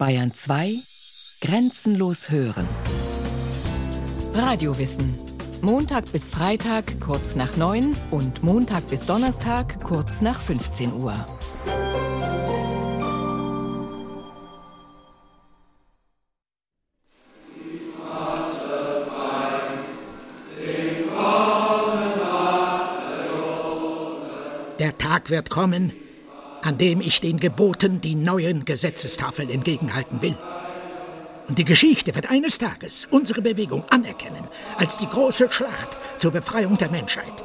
Bayern 2 Grenzenlos hören. Radiowissen. Montag bis Freitag kurz nach 9 und Montag bis Donnerstag kurz nach 15 Uhr. Der Tag wird kommen, an dem ich den Geboten die neuen Gesetzestafeln entgegenhalten will. Und die Geschichte wird eines Tages unsere Bewegung anerkennen als die große Schlacht zur Befreiung der Menschheit.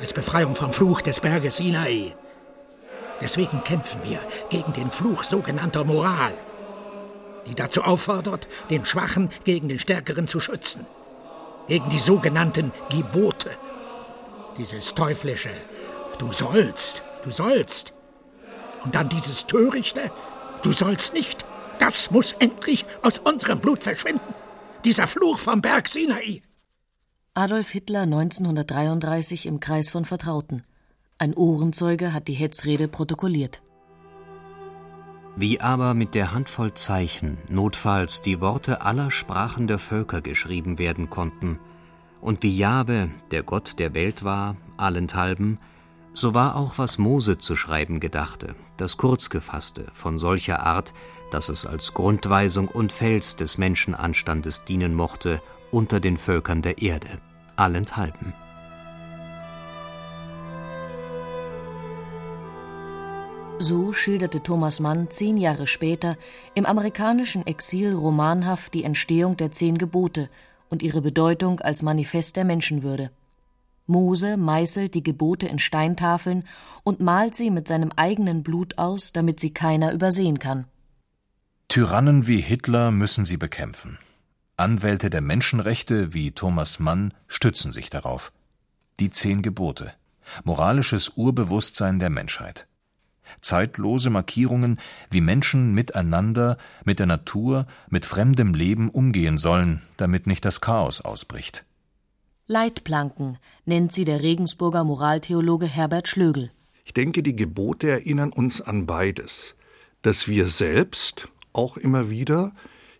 Als Befreiung vom Fluch des Berges Sinai. Deswegen kämpfen wir gegen den Fluch sogenannter Moral, die dazu auffordert, den Schwachen gegen den Stärkeren zu schützen. Gegen die sogenannten Gebote. Dieses teuflische, Du sollst, du sollst. Und dann dieses törichte, du sollst nicht. Das muss endlich aus unserem Blut verschwinden. Dieser Fluch vom Berg Sinai. Adolf Hitler 1933 im Kreis von Vertrauten. Ein Ohrenzeuge hat die Hetzrede protokolliert. Wie aber mit der Handvoll Zeichen notfalls die Worte aller Sprachen der Völker geschrieben werden konnten, und wie Jahwe, der Gott der Welt war, allenthalben, so war auch, was Mose zu schreiben gedachte, das Kurzgefasste, von solcher Art, dass es als Grundweisung und Fels des Menschenanstandes dienen mochte unter den Völkern der Erde, allenthalben. So schilderte Thomas Mann zehn Jahre später im amerikanischen Exil romanhaft die Entstehung der Zehn Gebote und ihre Bedeutung als Manifest der Menschenwürde. Mose meißelt die Gebote in Steintafeln und malt sie mit seinem eigenen Blut aus, damit sie keiner übersehen kann. Tyrannen wie Hitler müssen sie bekämpfen. Anwälte der Menschenrechte wie Thomas Mann stützen sich darauf. Die zehn Gebote. Moralisches Urbewusstsein der Menschheit. Zeitlose Markierungen, wie Menschen miteinander, mit der Natur, mit fremdem Leben umgehen sollen, damit nicht das Chaos ausbricht. Leitplanken nennt sie der Regensburger Moraltheologe Herbert Schlögel. Ich denke, die Gebote erinnern uns an beides, dass wir selbst auch immer wieder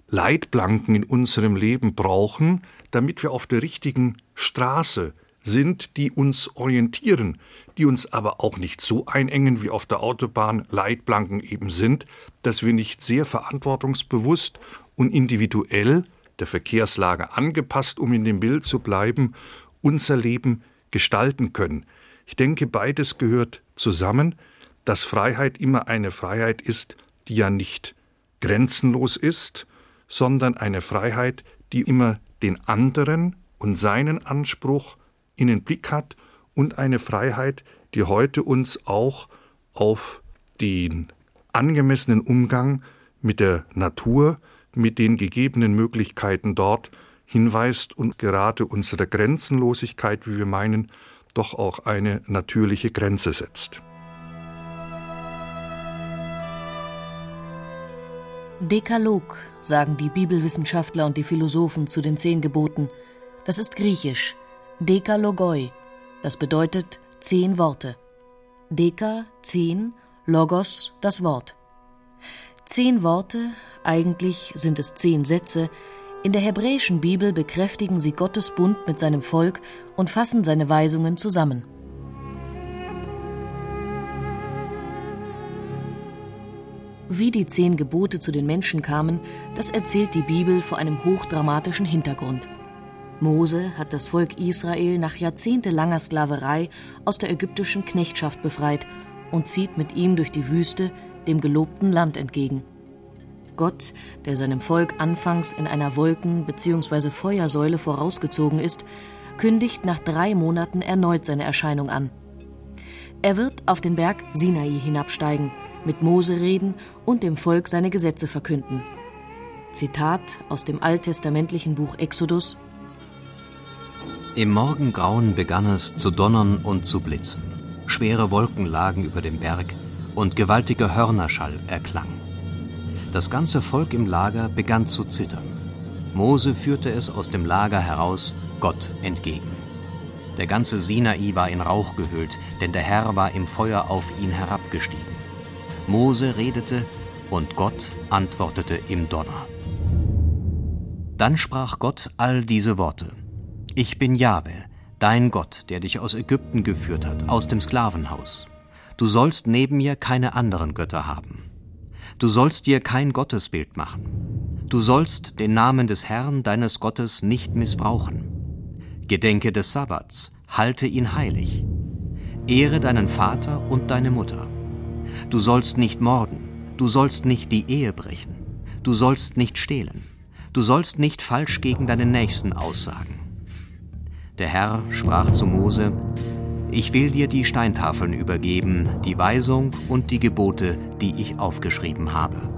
Leitplanken in unserem Leben brauchen, damit wir auf der richtigen Straße sind, die uns orientieren, die uns aber auch nicht so einengen, wie auf der Autobahn Leitplanken eben sind, dass wir nicht sehr verantwortungsbewusst und individuell der Verkehrslage angepasst, um in dem Bild zu bleiben, unser Leben gestalten können. Ich denke, beides gehört zusammen, dass Freiheit immer eine Freiheit ist, die ja nicht grenzenlos ist, sondern eine Freiheit, die immer den anderen und seinen Anspruch in den Blick hat und eine Freiheit, die heute uns auch auf den angemessenen Umgang mit der Natur, mit den gegebenen Möglichkeiten dort hinweist und gerade unsere Grenzenlosigkeit, wie wir meinen, doch auch eine natürliche Grenze setzt. Dekalog, sagen die Bibelwissenschaftler und die Philosophen zu den zehn Geboten. Das ist griechisch. Dekalogoi. Das bedeutet zehn Worte. Deka, zehn, Logos, das Wort. Zehn Worte, eigentlich sind es zehn Sätze, in der hebräischen Bibel bekräftigen sie Gottes Bund mit seinem Volk und fassen seine Weisungen zusammen. Wie die zehn Gebote zu den Menschen kamen, das erzählt die Bibel vor einem hochdramatischen Hintergrund. Mose hat das Volk Israel nach jahrzehntelanger Sklaverei aus der ägyptischen Knechtschaft befreit und zieht mit ihm durch die Wüste, dem gelobten Land entgegen. Gott, der seinem Volk anfangs in einer Wolken- bzw. Feuersäule vorausgezogen ist, kündigt nach drei Monaten erneut seine Erscheinung an. Er wird auf den Berg Sinai hinabsteigen, mit Mose reden und dem Volk seine Gesetze verkünden. Zitat aus dem alttestamentlichen Buch Exodus Im Morgengrauen begann es zu donnern und zu blitzen. Schwere Wolken lagen über dem Berg, und gewaltiger Hörnerschall erklang. Das ganze Volk im Lager begann zu zittern. Mose führte es aus dem Lager heraus Gott entgegen. Der ganze Sinai war in Rauch gehüllt, denn der Herr war im Feuer auf ihn herabgestiegen. Mose redete, Und Gott antwortete im Donner. Dann sprach Gott all diese Worte. Ich bin Jahwe, dein Gott, der dich aus Ägypten geführt hat, aus dem Sklavenhaus. Du sollst neben mir keine anderen Götter haben. Du sollst dir kein Gottesbild machen. Du sollst den Namen des Herrn deines Gottes nicht missbrauchen. Gedenke des Sabbats, halte ihn heilig. Ehre deinen Vater und deine Mutter. Du sollst nicht morden, du sollst nicht die Ehe brechen, du sollst nicht stehlen, du sollst nicht falsch gegen deinen Nächsten aussagen. Der Herr sprach zu Mose, ich will dir die Steintafeln übergeben, die Weisung und die Gebote, die ich aufgeschrieben habe.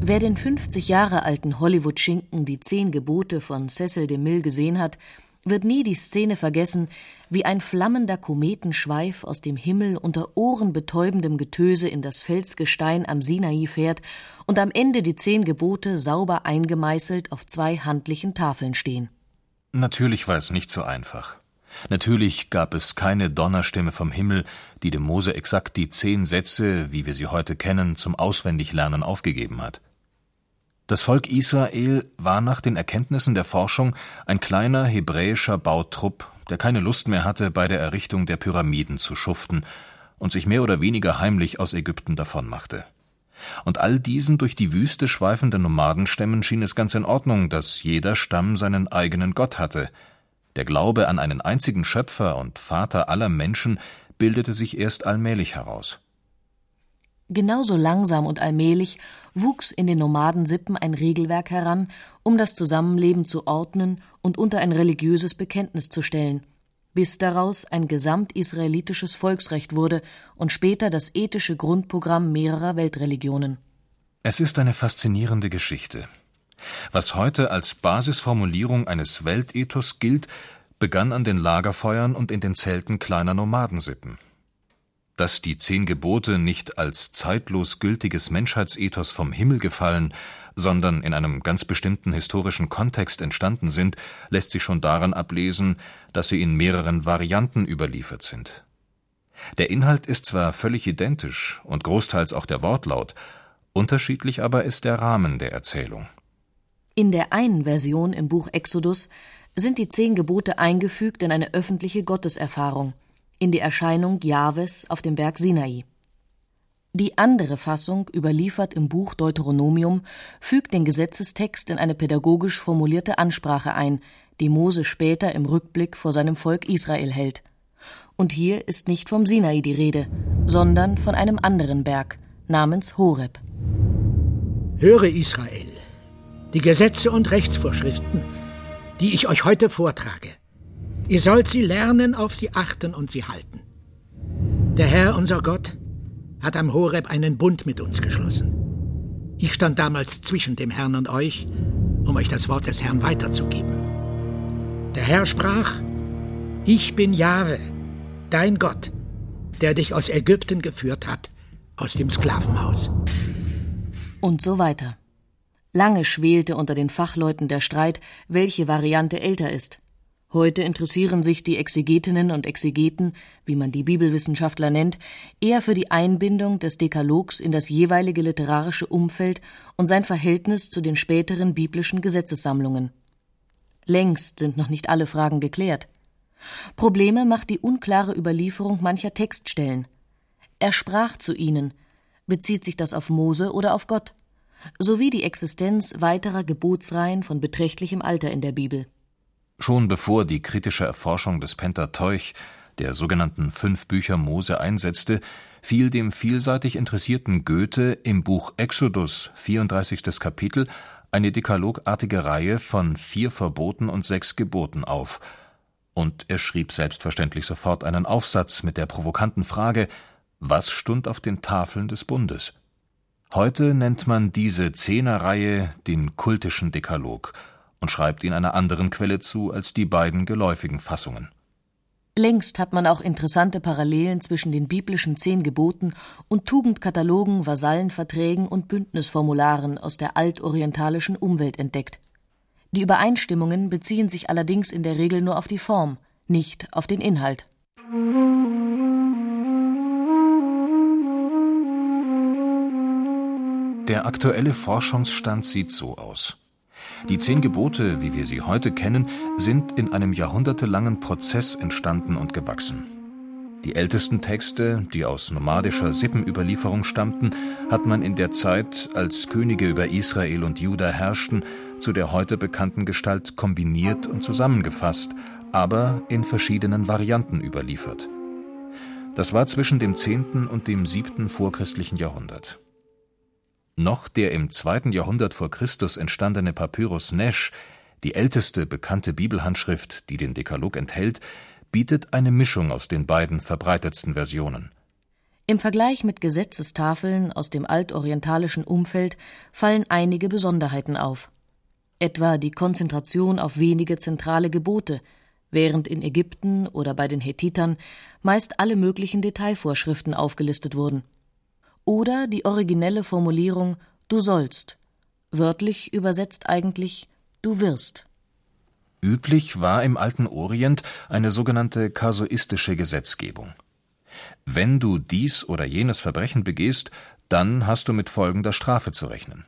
Wer den 50 Jahre alten Hollywood-Schinken Die Zehn Gebote von Cecil DeMille gesehen hat, wird nie die Szene vergessen, wie ein flammender Kometenschweif aus dem Himmel unter ohrenbetäubendem Getöse in das Felsgestein am Sinai fährt und am Ende die zehn Gebote sauber eingemeißelt auf zwei handlichen Tafeln stehen. Natürlich war es nicht so einfach. Natürlich gab es keine Donnerstimme vom Himmel, die dem Mose exakt die zehn Sätze, wie wir sie heute kennen, zum Auswendiglernen aufgegeben hat. Das Volk Israel war nach den Erkenntnissen der Forschung ein kleiner hebräischer Bautrupp, der keine Lust mehr hatte, bei der Errichtung der Pyramiden zu schuften und sich mehr oder weniger heimlich aus Ägypten davonmachte. Und all diesen durch die Wüste schweifenden Nomadenstämmen schien es ganz in Ordnung, dass jeder Stamm seinen eigenen Gott hatte. Der Glaube an einen einzigen Schöpfer und Vater aller Menschen bildete sich erst allmählich heraus. Genauso langsam und allmählich wuchs in den Nomadensippen ein Regelwerk heran, um das Zusammenleben zu ordnen und unter ein religiöses Bekenntnis zu stellen, bis daraus ein gesamtisraelitisches Volksrecht wurde und später das ethische Grundprogramm mehrerer Weltreligionen. Es ist eine faszinierende Geschichte. Was heute als Basisformulierung eines Weltethos gilt, begann an den Lagerfeuern und in den Zelten kleiner Nomadensippen dass die zehn Gebote nicht als zeitlos gültiges Menschheitsethos vom Himmel gefallen, sondern in einem ganz bestimmten historischen Kontext entstanden sind, lässt sich schon daran ablesen, dass sie in mehreren Varianten überliefert sind. Der Inhalt ist zwar völlig identisch und großteils auch der Wortlaut, unterschiedlich aber ist der Rahmen der Erzählung. In der einen Version im Buch Exodus sind die zehn Gebote eingefügt in eine öffentliche Gotteserfahrung in die Erscheinung Jahwes auf dem Berg Sinai. Die andere Fassung, überliefert im Buch Deuteronomium, fügt den Gesetzestext in eine pädagogisch formulierte Ansprache ein, die Mose später im Rückblick vor seinem Volk Israel hält. Und hier ist nicht vom Sinai die Rede, sondern von einem anderen Berg namens Horeb. Höre Israel, die Gesetze und Rechtsvorschriften, die ich euch heute vortrage, Ihr sollt sie lernen, auf sie achten und sie halten. Der Herr, unser Gott, hat am Horeb einen Bund mit uns geschlossen. Ich stand damals zwischen dem Herrn und euch, um euch das Wort des Herrn weiterzugeben. Der Herr sprach, Ich bin Jahwe, dein Gott, der dich aus Ägypten geführt hat, aus dem Sklavenhaus. Und so weiter. Lange schwelte unter den Fachleuten der Streit, welche Variante älter ist. Heute interessieren sich die Exegetinnen und Exegeten, wie man die Bibelwissenschaftler nennt, eher für die Einbindung des Dekalogs in das jeweilige literarische Umfeld und sein Verhältnis zu den späteren biblischen Gesetzessammlungen. Längst sind noch nicht alle Fragen geklärt. Probleme macht die unklare Überlieferung mancher Textstellen. Er sprach zu ihnen. Bezieht sich das auf Mose oder auf Gott? Sowie die Existenz weiterer Gebotsreihen von beträchtlichem Alter in der Bibel. Schon bevor die kritische Erforschung des Pentateuch, der sogenannten fünf Bücher Mose, einsetzte, fiel dem vielseitig interessierten Goethe im Buch Exodus, 34. Kapitel, eine dekalogartige Reihe von vier Verboten und sechs Geboten auf. Und er schrieb selbstverständlich sofort einen Aufsatz mit der provokanten Frage: Was stund auf den Tafeln des Bundes? Heute nennt man diese Zehnerreihe den kultischen Dekalog und schreibt ihn einer anderen Quelle zu als die beiden geläufigen Fassungen. Längst hat man auch interessante Parallelen zwischen den biblischen zehn Geboten und Tugendkatalogen, Vasallenverträgen und Bündnisformularen aus der altorientalischen Umwelt entdeckt. Die Übereinstimmungen beziehen sich allerdings in der Regel nur auf die Form, nicht auf den Inhalt. Der aktuelle Forschungsstand sieht so aus. Die zehn Gebote, wie wir sie heute kennen, sind in einem jahrhundertelangen Prozess entstanden und gewachsen. Die ältesten Texte, die aus nomadischer Sippenüberlieferung stammten, hat man in der Zeit, als Könige über Israel und Juda herrschten, zu der heute bekannten Gestalt kombiniert und zusammengefasst, aber in verschiedenen Varianten überliefert. Das war zwischen dem 10. und dem 7. vorchristlichen Jahrhundert. Noch der im 2. Jahrhundert vor Christus entstandene Papyrus Nesch, die älteste bekannte Bibelhandschrift, die den Dekalog enthält, bietet eine Mischung aus den beiden verbreitetsten Versionen. Im Vergleich mit Gesetzestafeln aus dem altorientalischen Umfeld fallen einige Besonderheiten auf. Etwa die Konzentration auf wenige zentrale Gebote, während in Ägypten oder bei den Hethitern meist alle möglichen Detailvorschriften aufgelistet wurden. Oder die originelle Formulierung Du sollst, wörtlich übersetzt eigentlich Du wirst. Üblich war im alten Orient eine sogenannte kasuistische Gesetzgebung. Wenn du dies oder jenes Verbrechen begehst, dann hast du mit folgender Strafe zu rechnen.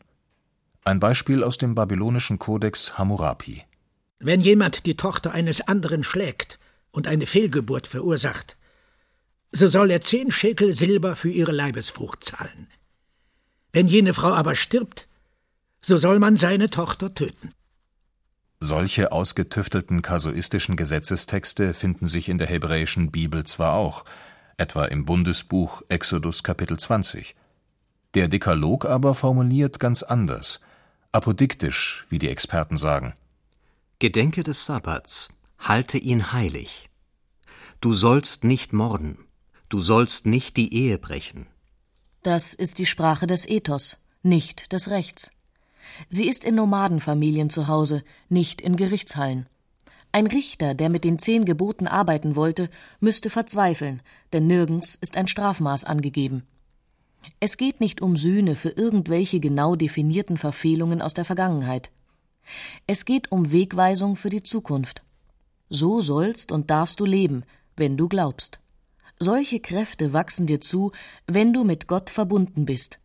Ein Beispiel aus dem babylonischen Kodex Hammurapi. Wenn jemand die Tochter eines anderen schlägt und eine Fehlgeburt verursacht, so soll er zehn Schekel Silber für ihre Leibesfrucht zahlen. Wenn jene Frau aber stirbt, so soll man seine Tochter töten. Solche ausgetüftelten kasuistischen Gesetzestexte finden sich in der hebräischen Bibel zwar auch, etwa im Bundesbuch Exodus Kapitel 20. Der Dekalog aber formuliert ganz anders, apodiktisch, wie die Experten sagen. Gedenke des Sabbats, halte ihn heilig. Du sollst nicht morden, du sollst nicht die Ehe brechen. Das ist die Sprache des Ethos, nicht des Rechts. Sie ist in Nomadenfamilien zu Hause, nicht in Gerichtshallen. Ein Richter, der mit den zehn Geboten arbeiten wollte, müsste verzweifeln, denn nirgends ist ein Strafmaß angegeben. Es geht nicht um Sühne für irgendwelche genau definierten Verfehlungen aus der Vergangenheit. Es geht um Wegweisung für die Zukunft. So sollst und darfst du leben, wenn du glaubst. Solche Kräfte wachsen dir zu, wenn du mit Gott verbunden bist.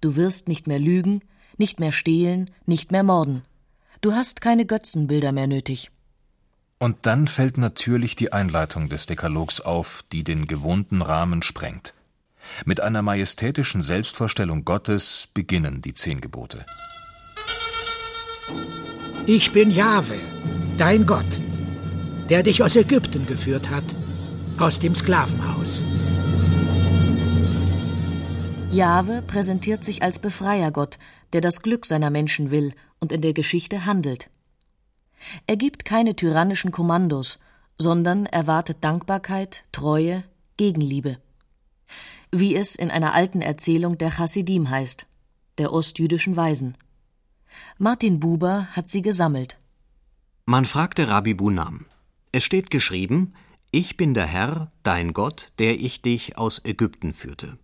Du wirst nicht mehr lügen, nicht mehr stehlen, nicht mehr morden. Du hast keine Götzenbilder mehr nötig. Und dann fällt natürlich die Einleitung des Dekalogs auf, die den gewohnten Rahmen sprengt. Mit einer majestätischen Selbstvorstellung Gottes beginnen die zehn Gebote. Ich bin Jahwe, dein Gott, der dich aus Ägypten geführt hat, aus dem Sklavenhaus. Jahwe präsentiert sich als Befreiergott, der das Glück seiner Menschen will und in der Geschichte handelt. Er gibt keine tyrannischen Kommandos, sondern erwartet Dankbarkeit, Treue, Gegenliebe. Wie es in einer alten Erzählung der Chassidim heißt, der ostjüdischen Weisen. Martin Buber hat sie gesammelt. Man fragte Rabbi Bunam. Es steht geschrieben, ich bin der Herr, dein Gott, der ich dich aus Ägypten führte.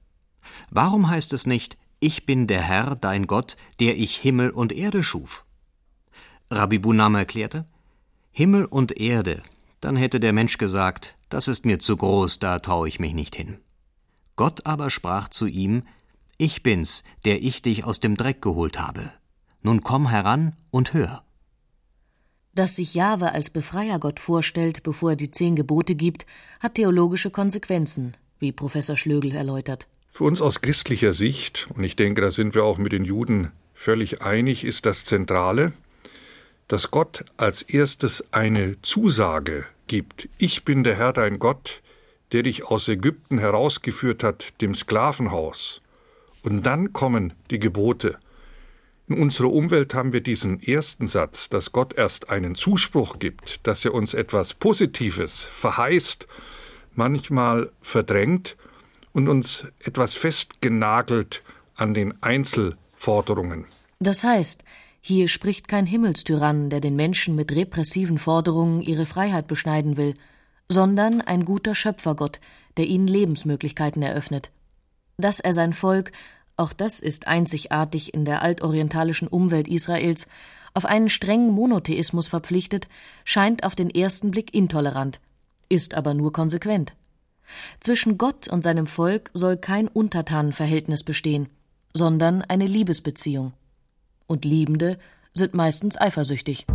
Warum heißt es nicht, ich bin der Herr, dein Gott, der ich Himmel und Erde schuf? Rabbi Bunam erklärte, Himmel und Erde, dann hätte der Mensch gesagt, das ist mir zu groß, da traue ich mich nicht hin. Gott aber sprach zu ihm, Ich bin's, der ich dich aus dem Dreck geholt habe. Nun komm heran und hör. Dass sich Jahwe als Befreiergott vorstellt, bevor er die zehn Gebote gibt, hat theologische Konsequenzen, wie Professor Schlögel erläutert. Für uns aus christlicher Sicht, und ich denke, da sind wir auch mit den Juden völlig einig, ist das Zentrale, dass Gott als erstes eine Zusage gibt. Ich bin der Herr dein Gott, der dich aus Ägypten herausgeführt hat, dem Sklavenhaus. Und dann kommen die Gebote. In unserer Umwelt haben wir diesen ersten Satz, dass Gott erst einen Zuspruch gibt, dass er uns etwas Positives verheißt, manchmal verdrängt und uns etwas festgenagelt an den Einzelforderungen. Das heißt, hier spricht kein Himmelstyrann, der den Menschen mit repressiven Forderungen ihre Freiheit beschneiden will, sondern ein guter Schöpfergott, der ihnen Lebensmöglichkeiten eröffnet. Dass er sein Volk, auch das ist einzigartig in der altorientalischen Umwelt Israels, auf einen strengen Monotheismus verpflichtet, scheint auf den ersten Blick intolerant, ist aber nur konsequent. Zwischen Gott und seinem Volk soll kein Untertanenverhältnis bestehen. sondern eine Liebesbeziehung. Und Liebende sind meistens eifersüchtig.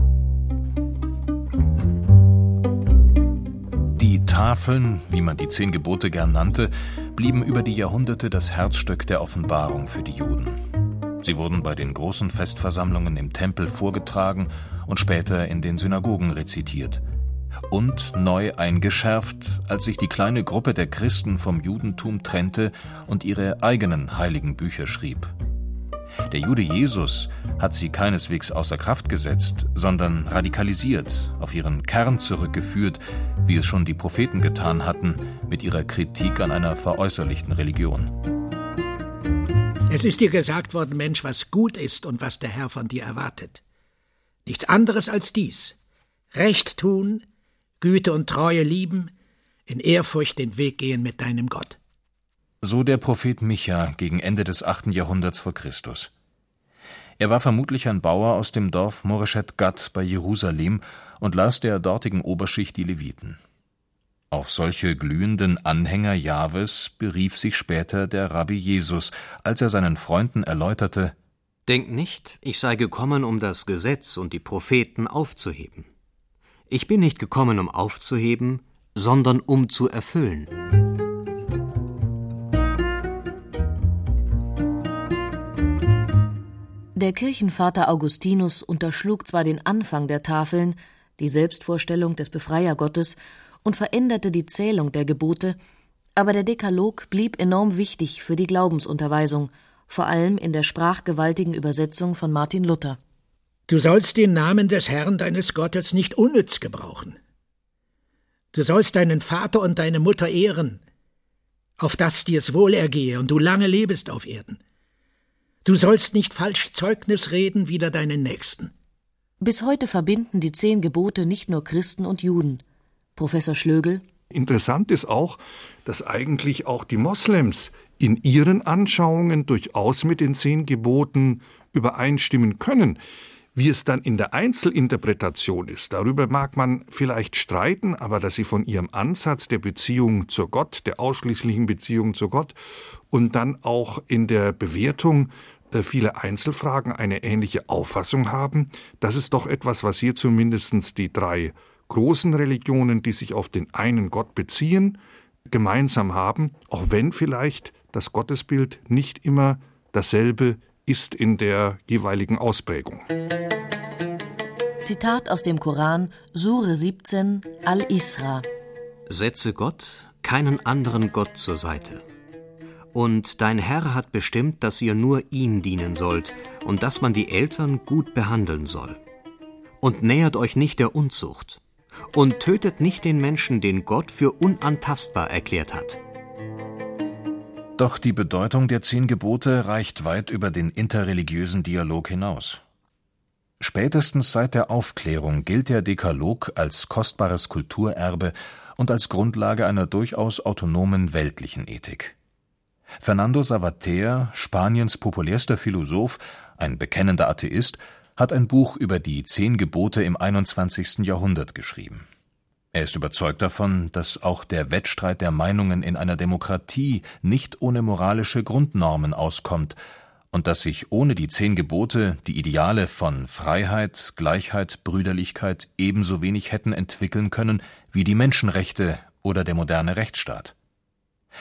Tafeln, wie man die zehn Gebote gern nannte, blieben über die Jahrhunderte das Herzstück der Offenbarung für die Juden. Sie wurden bei den großen Festversammlungen im Tempel vorgetragen und später in den Synagogen rezitiert. Und neu eingeschärft, als sich die kleine Gruppe der Christen vom Judentum trennte und ihre eigenen heiligen Bücher schrieb. Der Jude Jesus hat sie keineswegs außer Kraft gesetzt, sondern radikalisiert, auf ihren Kern zurückgeführt, wie es schon die Propheten getan hatten, mit ihrer Kritik an einer veräußerlichten Religion. Es ist dir gesagt worden, Mensch, was gut ist und was der Herr von dir erwartet. Nichts anderes als dies. Recht tun, Güte und Treue lieben, in Ehrfurcht den Weg gehen mit deinem Gott. So der Prophet Micha gegen Ende des achten Jahrhunderts vor Christus. Er war vermutlich ein Bauer aus dem Dorf Moreshet Gad bei Jerusalem und las der dortigen Oberschicht die Leviten. Auf solche glühenden Anhänger Jahwes berief sich später der Rabbi Jesus, als er seinen Freunden erläuterte: Denkt nicht, ich sei gekommen, um das Gesetz und die Propheten aufzuheben. Ich bin nicht gekommen, um aufzuheben, sondern um zu erfüllen. Der Kirchenvater Augustinus unterschlug zwar den Anfang der Tafeln, die Selbstvorstellung des Befreiergottes, und veränderte die Zählung der Gebote, aber der Dekalog blieb enorm wichtig für die Glaubensunterweisung, vor allem in der sprachgewaltigen Übersetzung von Martin Luther. Du sollst den Namen des Herrn deines Gottes nicht unnütz gebrauchen. Du sollst deinen Vater und deine Mutter ehren, auf dass dir's wohlergehe und du lange lebest auf Erden. Du sollst nicht falsch Zeugnis reden wider deinen Nächsten. Bis heute verbinden die zehn Gebote nicht nur Christen und Juden. Professor Schlögel. Interessant ist auch, dass eigentlich auch die Moslems in ihren Anschauungen durchaus mit den zehn Geboten übereinstimmen können. Wie es dann in der Einzelinterpretation ist, darüber mag man vielleicht streiten, aber dass sie von ihrem Ansatz der Beziehung zu Gott, der ausschließlichen Beziehung zu Gott und dann auch in der Bewertung viele Einzelfragen eine ähnliche Auffassung haben, das ist doch etwas, was hier zumindest die drei großen Religionen, die sich auf den einen Gott beziehen, gemeinsam haben, auch wenn vielleicht das Gottesbild nicht immer dasselbe ist in der jeweiligen Ausprägung. Zitat aus dem Koran, Sure 17, Al-Isra. Setze Gott keinen anderen Gott zur Seite. Und dein Herr hat bestimmt, dass ihr nur ihm dienen sollt und dass man die Eltern gut behandeln soll. Und nähert euch nicht der Unzucht. Und tötet nicht den Menschen, den Gott für unantastbar erklärt hat. Doch die Bedeutung der zehn Gebote reicht weit über den interreligiösen Dialog hinaus. Spätestens seit der Aufklärung gilt der Dekalog als kostbares Kulturerbe und als Grundlage einer durchaus autonomen weltlichen Ethik. Fernando Savater, Spaniens populärster Philosoph, ein bekennender Atheist, hat ein Buch über die zehn Gebote im 21. Jahrhundert geschrieben. Er ist überzeugt davon, dass auch der Wettstreit der Meinungen in einer Demokratie nicht ohne moralische Grundnormen auskommt und dass sich ohne die zehn Gebote die Ideale von Freiheit, Gleichheit, Brüderlichkeit ebenso wenig hätten entwickeln können wie die Menschenrechte oder der moderne Rechtsstaat.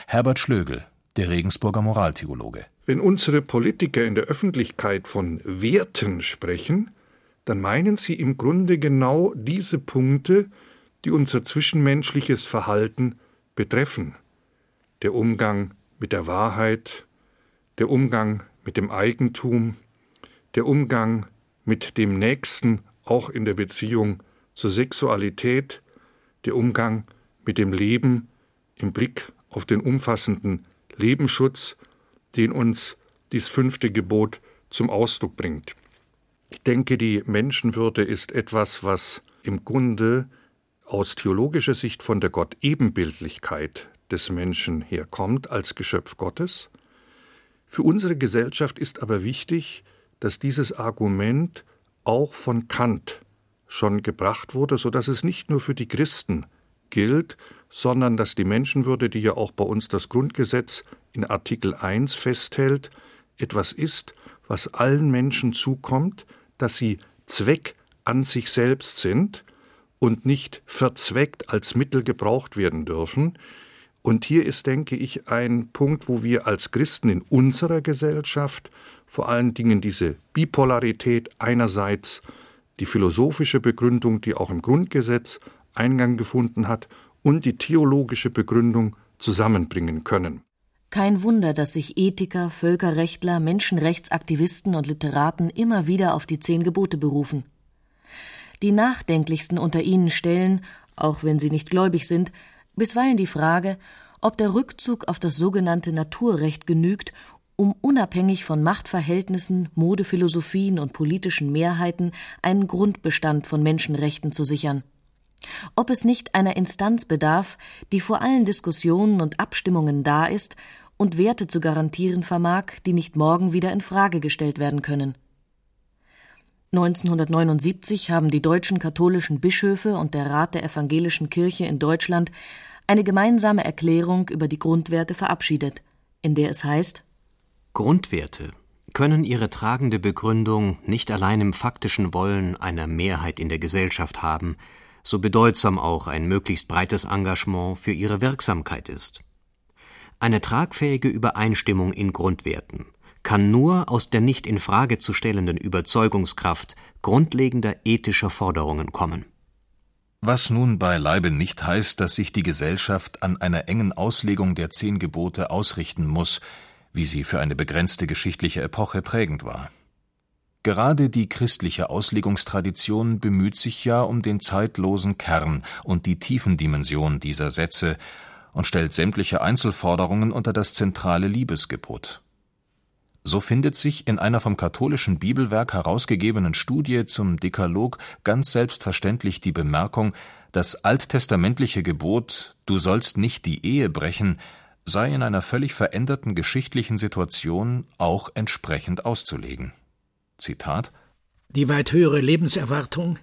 Herbert Schlögel, der Regensburger Moraltheologe. Wenn unsere Politiker in der Öffentlichkeit von Werten sprechen, dann meinen sie im Grunde genau diese Punkte, die unser zwischenmenschliches Verhalten betreffen. Der Umgang mit der Wahrheit, der Umgang mit dem Eigentum, der Umgang mit dem Nächsten, auch in der Beziehung zur Sexualität, der Umgang mit dem Leben im Blick auf den umfassenden Lebensschutz, den uns dies fünfte Gebot zum Ausdruck bringt. Ich denke, die Menschenwürde ist etwas, was im Grunde aus theologischer Sicht von der Gott-Ebenbildlichkeit des Menschen herkommt als Geschöpf Gottes. Für unsere Gesellschaft ist aber wichtig, dass dieses Argument auch von Kant schon gebracht wurde, so dass es nicht nur für die Christen gilt, sondern dass die Menschenwürde, die ja auch bei uns das Grundgesetz in Artikel 1 festhält, etwas ist, was allen Menschen zukommt, dass sie Zweck an sich selbst sind und nicht verzweckt als Mittel gebraucht werden dürfen. Und hier ist, denke ich, ein Punkt, wo wir als Christen in unserer Gesellschaft vor allen Dingen diese Bipolarität einerseits die philosophische Begründung, die auch im Grundgesetz Eingang gefunden hat, und die theologische Begründung zusammenbringen können. Kein Wunder, dass sich Ethiker, Völkerrechtler, Menschenrechtsaktivisten und Literaten immer wieder auf die zehn Gebote berufen. Die nachdenklichsten unter ihnen stellen, auch wenn sie nicht gläubig sind, bisweilen die Frage, ob der Rückzug auf das sogenannte Naturrecht genügt, um unabhängig von Machtverhältnissen, Modephilosophien und politischen Mehrheiten einen Grundbestand von Menschenrechten zu sichern ob es nicht einer Instanz bedarf, die vor allen Diskussionen und Abstimmungen da ist und Werte zu garantieren vermag, die nicht morgen wieder in Frage gestellt werden können. 1979 haben die deutschen katholischen Bischöfe und der Rat der evangelischen Kirche in Deutschland eine gemeinsame Erklärung über die Grundwerte verabschiedet, in der es heißt Grundwerte können ihre tragende Begründung nicht allein im faktischen Wollen einer Mehrheit in der Gesellschaft haben, so bedeutsam auch ein möglichst breites Engagement für ihre Wirksamkeit ist. Eine tragfähige Übereinstimmung in Grundwerten kann nur aus der nicht in Frage zu stellenden Überzeugungskraft grundlegender ethischer Forderungen kommen. Was nun beileibe nicht heißt, dass sich die Gesellschaft an einer engen Auslegung der zehn Gebote ausrichten muss, wie sie für eine begrenzte geschichtliche Epoche prägend war. Gerade die christliche Auslegungstradition bemüht sich ja um den zeitlosen Kern und die Tiefendimension dieser Sätze und stellt sämtliche Einzelforderungen unter das zentrale Liebesgebot. So findet sich in einer vom katholischen Bibelwerk herausgegebenen Studie zum Dekalog ganz selbstverständlich die Bemerkung, das alttestamentliche Gebot Du sollst nicht die Ehe brechen sei in einer völlig veränderten geschichtlichen Situation auch entsprechend auszulegen Zitat Die weit höhere Lebenserwartung,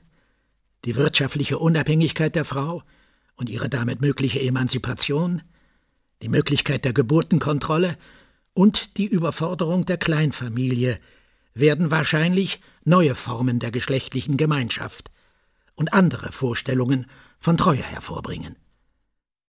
die wirtschaftliche Unabhängigkeit der Frau und ihre damit mögliche Emanzipation, die Möglichkeit der Geburtenkontrolle und die Überforderung der Kleinfamilie werden wahrscheinlich neue Formen der geschlechtlichen Gemeinschaft und andere Vorstellungen von Treue hervorbringen.